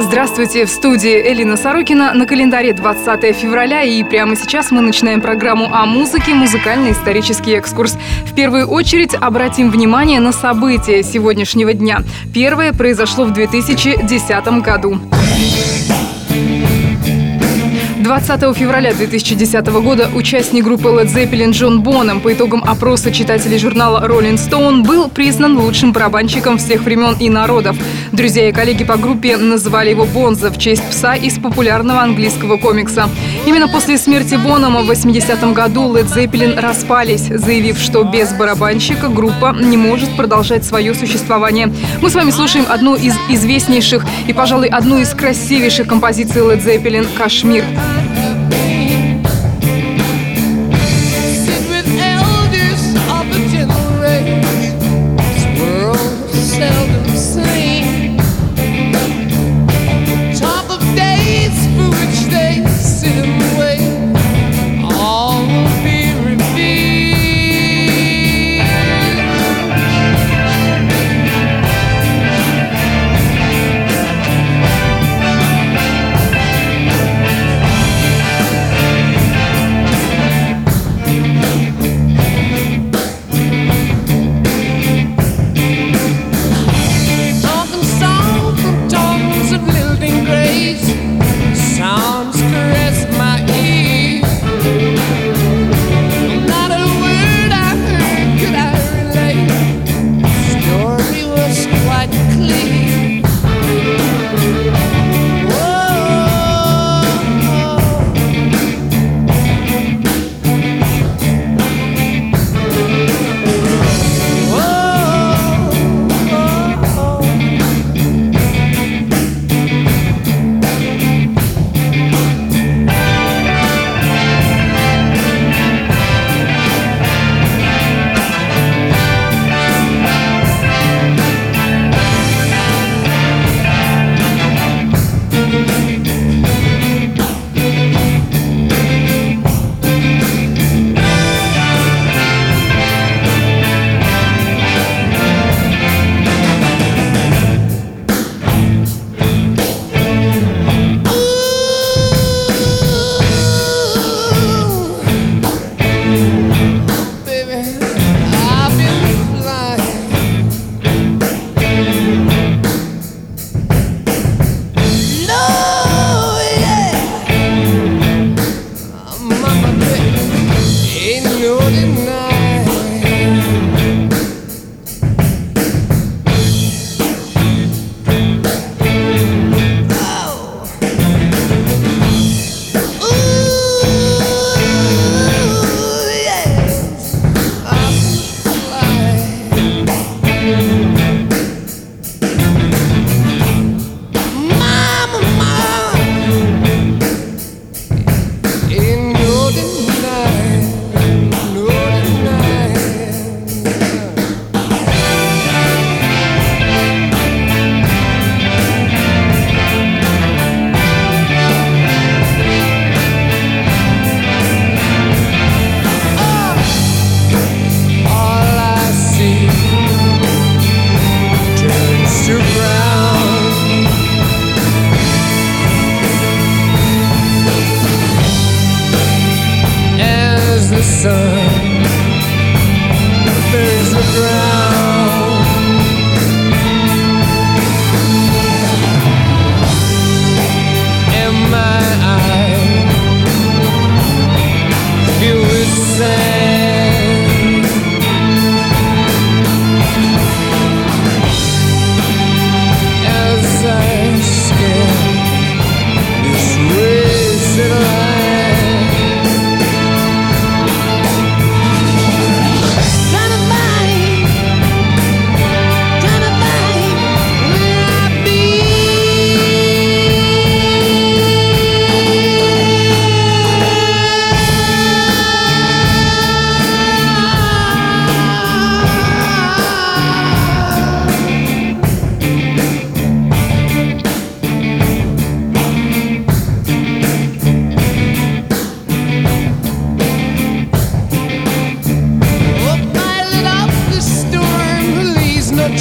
Здравствуйте, в студии Элина Сорокина. На календаре 20 февраля и прямо сейчас мы начинаем программу о музыке «Музыкально-исторический экскурс». В первую очередь обратим внимание на события сегодняшнего дня. Первое произошло в 2010 году. 20 февраля 2010 года участник группы Led Zeppelin Джон Боном по итогам опроса читателей журнала Rolling Stone был признан лучшим барабанщиком всех времен и народов. Друзья и коллеги по группе называли его Бонза в честь пса из популярного английского комикса. Именно после смерти Бонома в 80-м году Led Zeppelin распались, заявив, что без барабанщика группа не может продолжать свое существование. Мы с вами слушаем одну из известнейших и, пожалуй, одну из красивейших композиций Led Zeppelin «Кашмир».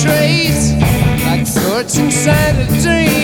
traits like a dream.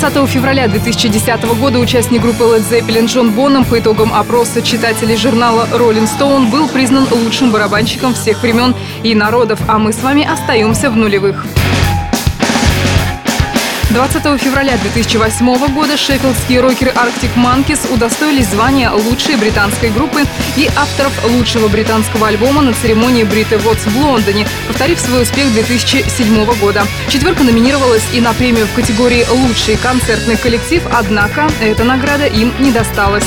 20 февраля 2010 года участник группы Led Zeppelin Джон Боном по итогам опроса читателей журнала Rolling Stone был признан лучшим барабанщиком всех времен и народов, а мы с вами остаемся в нулевых. 20 февраля 2008 года шеффилдские рокеры Arctic Monkeys удостоились звания лучшей британской группы и авторов лучшего британского альбома на церемонии Brit Awards в Лондоне, повторив свой успех 2007 года. Четверка номинировалась и на премию в категории «Лучший концертный коллектив», однако эта награда им не досталась.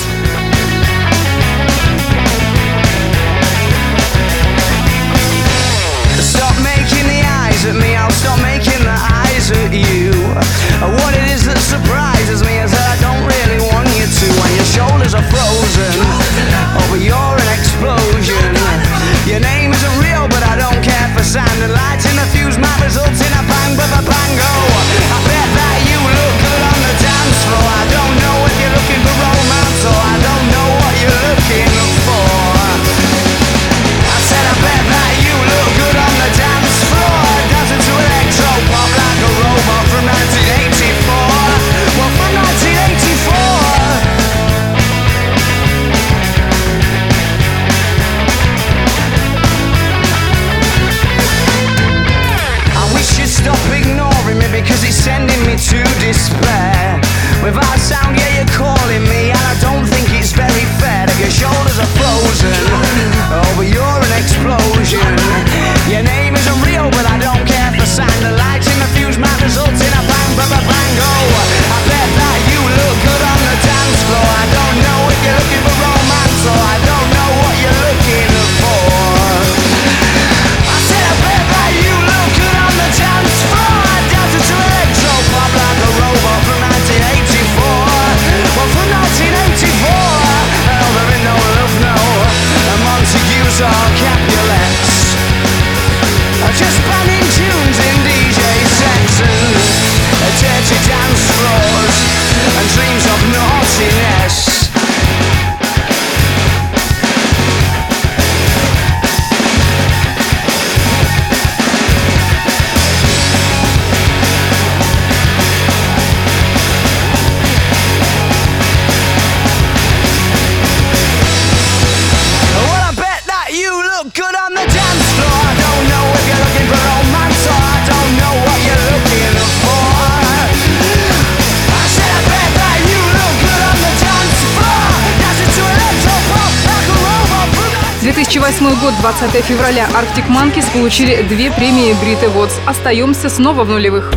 2008 год, 20 февраля Arctic Monkeys получили две премии Brit Awards. Остаемся снова в нулевых.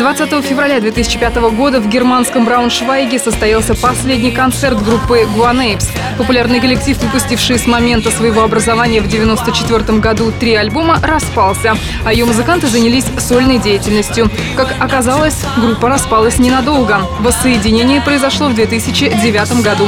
20 февраля 2005 года в германском Брауншвайге состоялся последний концерт группы Guanapes. Популярный коллектив, выпустивший с момента своего образования в 1994 году три альбома, распался, а ее музыканты занялись сольной деятельностью. Как оказалось, группа распалась ненадолго. Воссоединение произошло в 2009 году.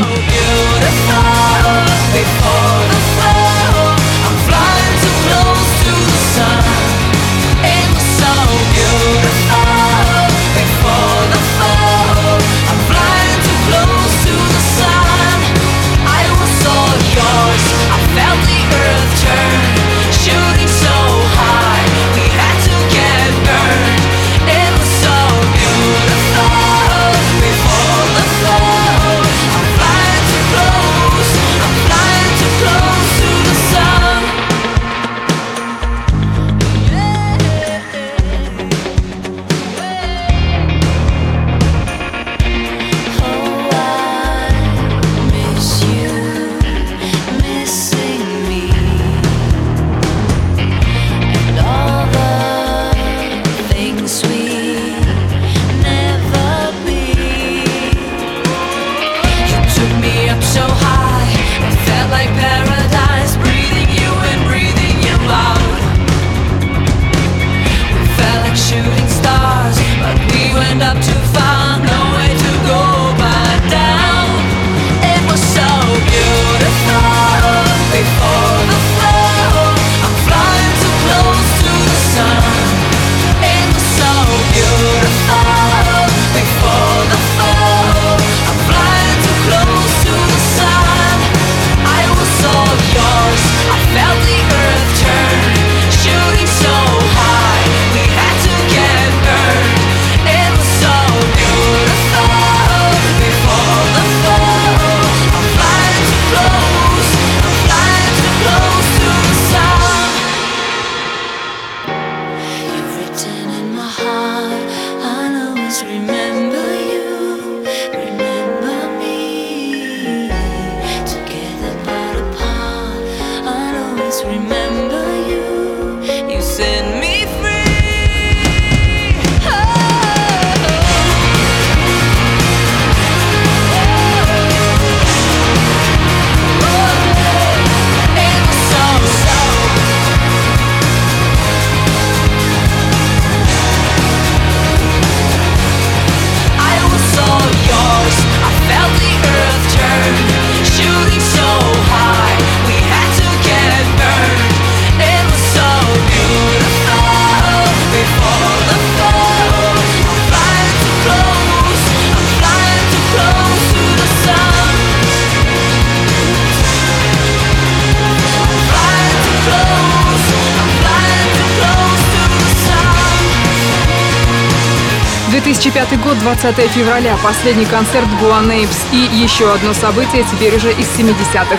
2005 год, 20 февраля, последний концерт Guano Apes и еще одно событие теперь уже из 70-х.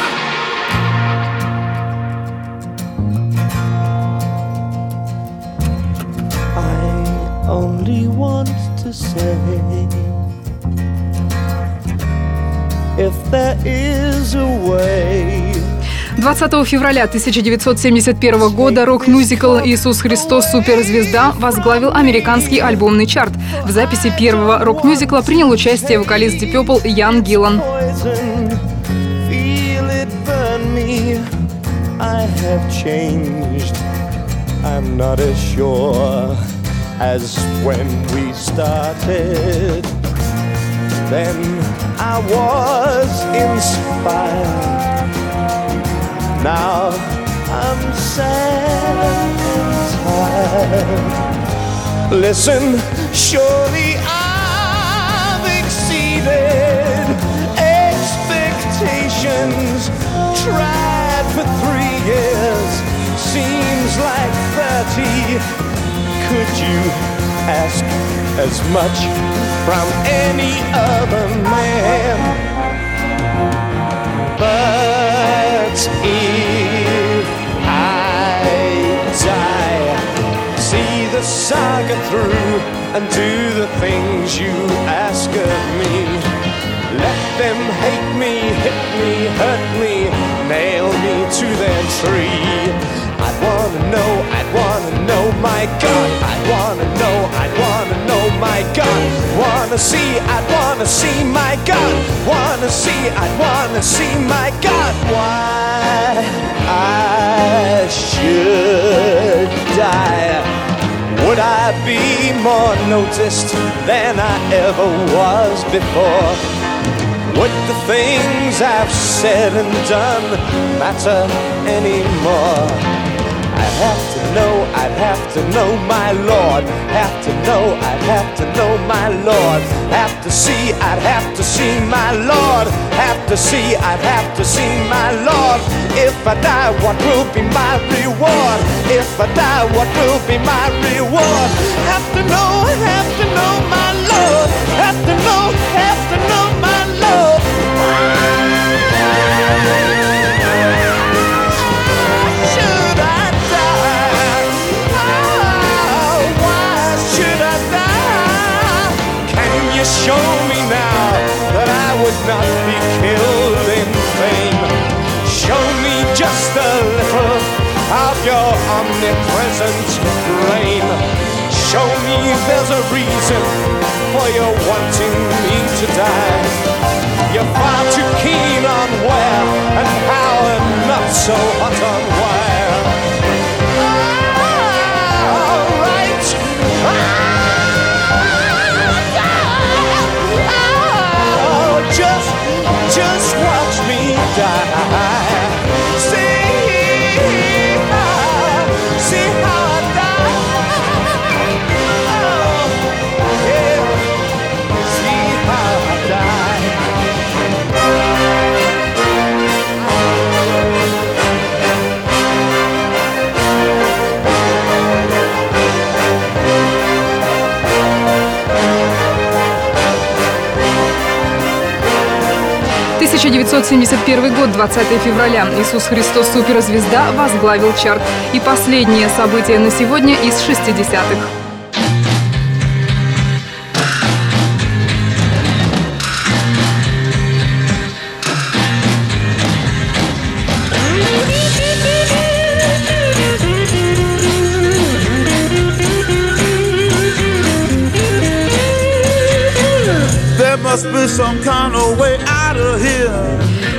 if there is a way 20 февраля 1971 года рок-мюзикл «Иисус Христос. Суперзвезда» возглавил американский альбомный чарт. В записи первого рок-мюзикла принял участие вокалист Дипепл Ян Гиллан. I'm not as sure as when we started. Then I was inspired. Now I'm sad and tired. Listen, surely I've exceeded expectations. Tried for three years, seems like thirty. Could you ask as much from any other man? If I die, see the saga through and do the things you ask of me. Let them hate me, hit me, hurt me, nail me to their tree. I'd wanna know, I'd wanna know, my God. I'd wanna know, I'd wanna know, my God. Wanna see, I'd wanna see, my God. Wanna see, I'd wanna see, my God. Why I should die. Would I be more noticed than I ever was before? Would the things I've said and done matter anymore? I'd have to know, I'd have to know my Lord. Have to know, I'd have to know my Lord. Have to see, I'd have to see my Lord. Have to see, I'd have to see my Lord. If I die, what will be my reward? If I die, what will be my reward? Have to know, have to know my Lord. Have to know, have there's a reason for your wanting me to die. You're far too keen on where and how and not so hot on where. 1971 год, 20 февраля, Иисус Христос суперзвезда возглавил чарт. И последнее событие на сегодня из 60-х. Must be some kind of way out of here.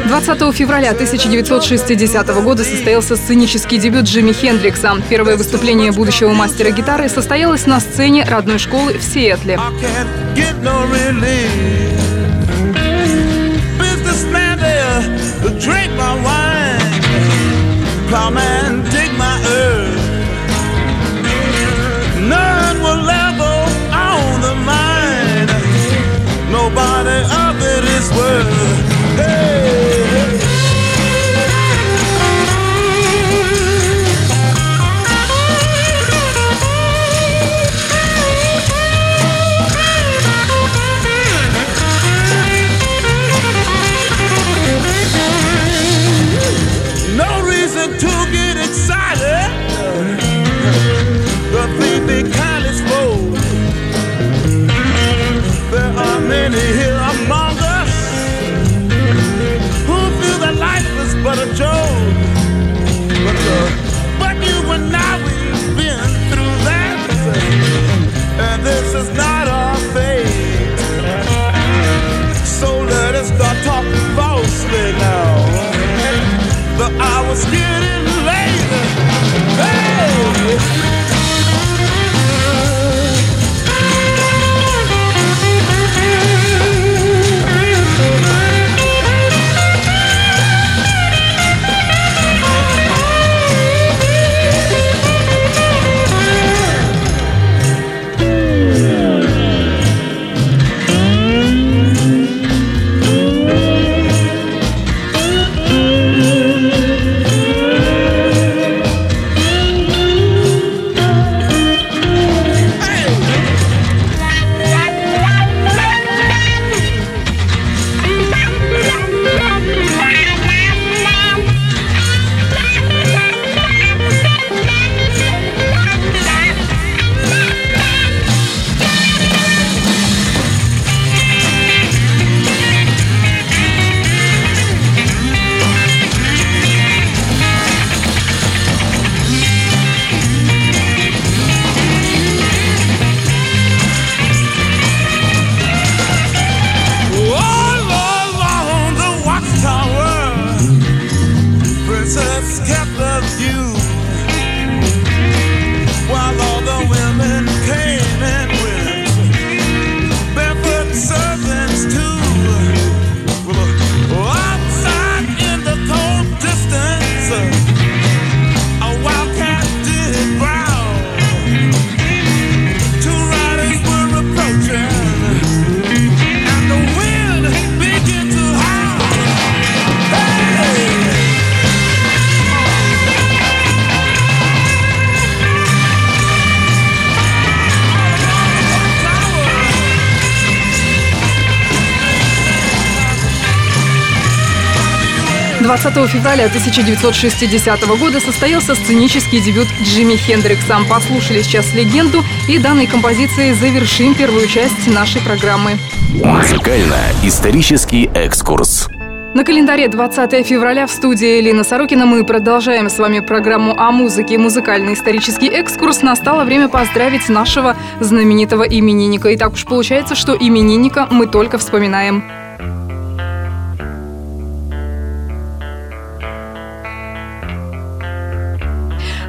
20 февраля 1960 года состоялся сценический дебют Джимми Хендрикса. Первое выступление будущего мастера гитары состоялось на сцене родной школы в Сиэтле. I his. 20 февраля 1960 года состоялся сценический дебют Джимми Хендрикса. Послушали сейчас легенду и данной композицией завершим первую часть нашей программы. Музыкально-исторический экскурс. На календаре 20 февраля в студии Элина Сорокина мы продолжаем с вами программу о музыке музыкальный исторический экскурс. Настало время поздравить нашего знаменитого именинника. И так уж получается, что именинника мы только вспоминаем.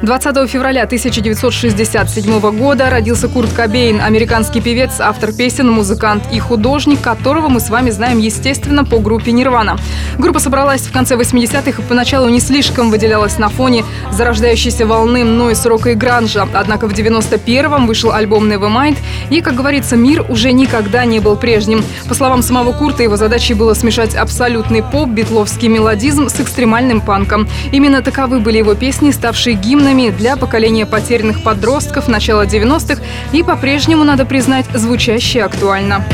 20 февраля 1967 года родился Курт Кобейн, американский певец, автор песен, музыкант и художник, которого мы с вами знаем, естественно, по группе «Нирвана». Группа собралась в конце 80-х и поначалу не слишком выделялась на фоне зарождающейся волны нойс рока и гранжа. Однако в 91-м вышел альбом Nevermind, и, как говорится, мир уже никогда не был прежним. По словам самого Курта, его задачей было смешать абсолютный поп, битловский мелодизм с экстремальным панком. Именно таковы были его песни, ставшие гимнами песнями для поколения потерянных подростков начала 90-х и по-прежнему, надо признать, звучащие актуально.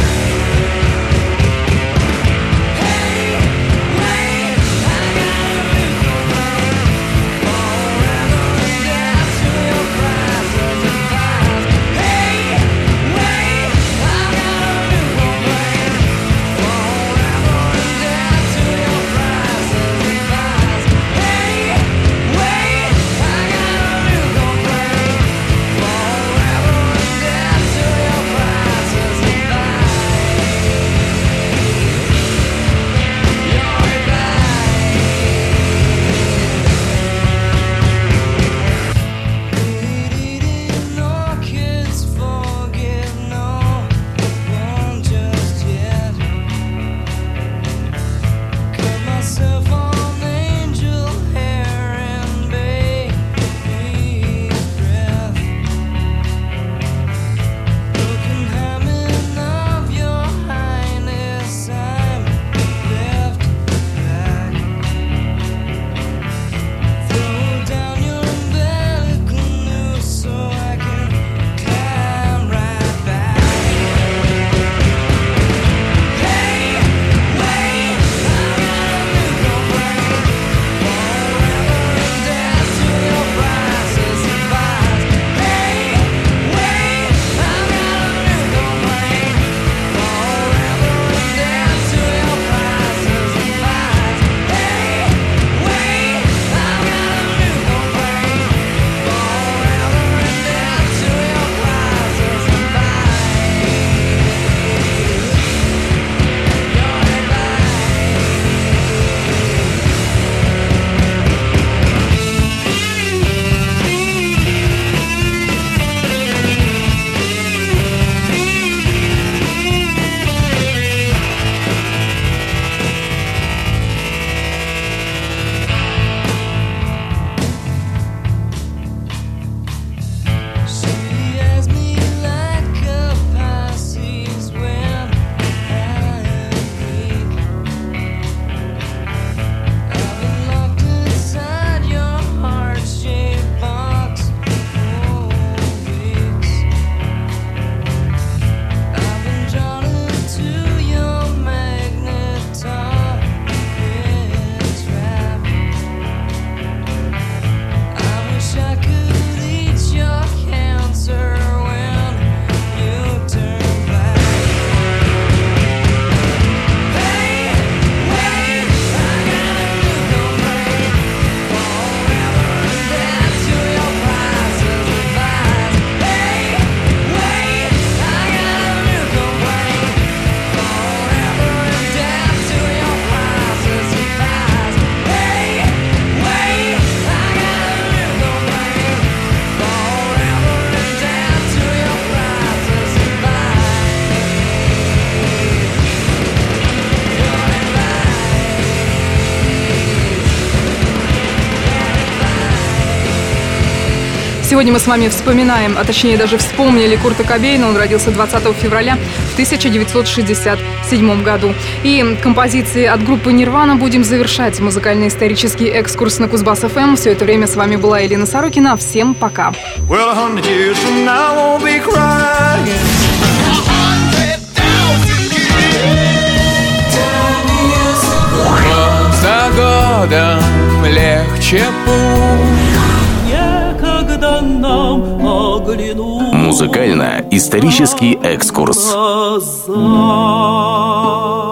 Сегодня мы с вами вспоминаем, а точнее даже вспомнили Курта Кобейна. Он родился 20 февраля в 1967 году. И композиции от группы «Нирвана» будем завершать музыкально-исторический экскурс на Кузбасс-ФМ. Все это время с вами была Елена Сорокина. Всем пока. За годом легче путь Музыкально-исторический экскурс. глаза.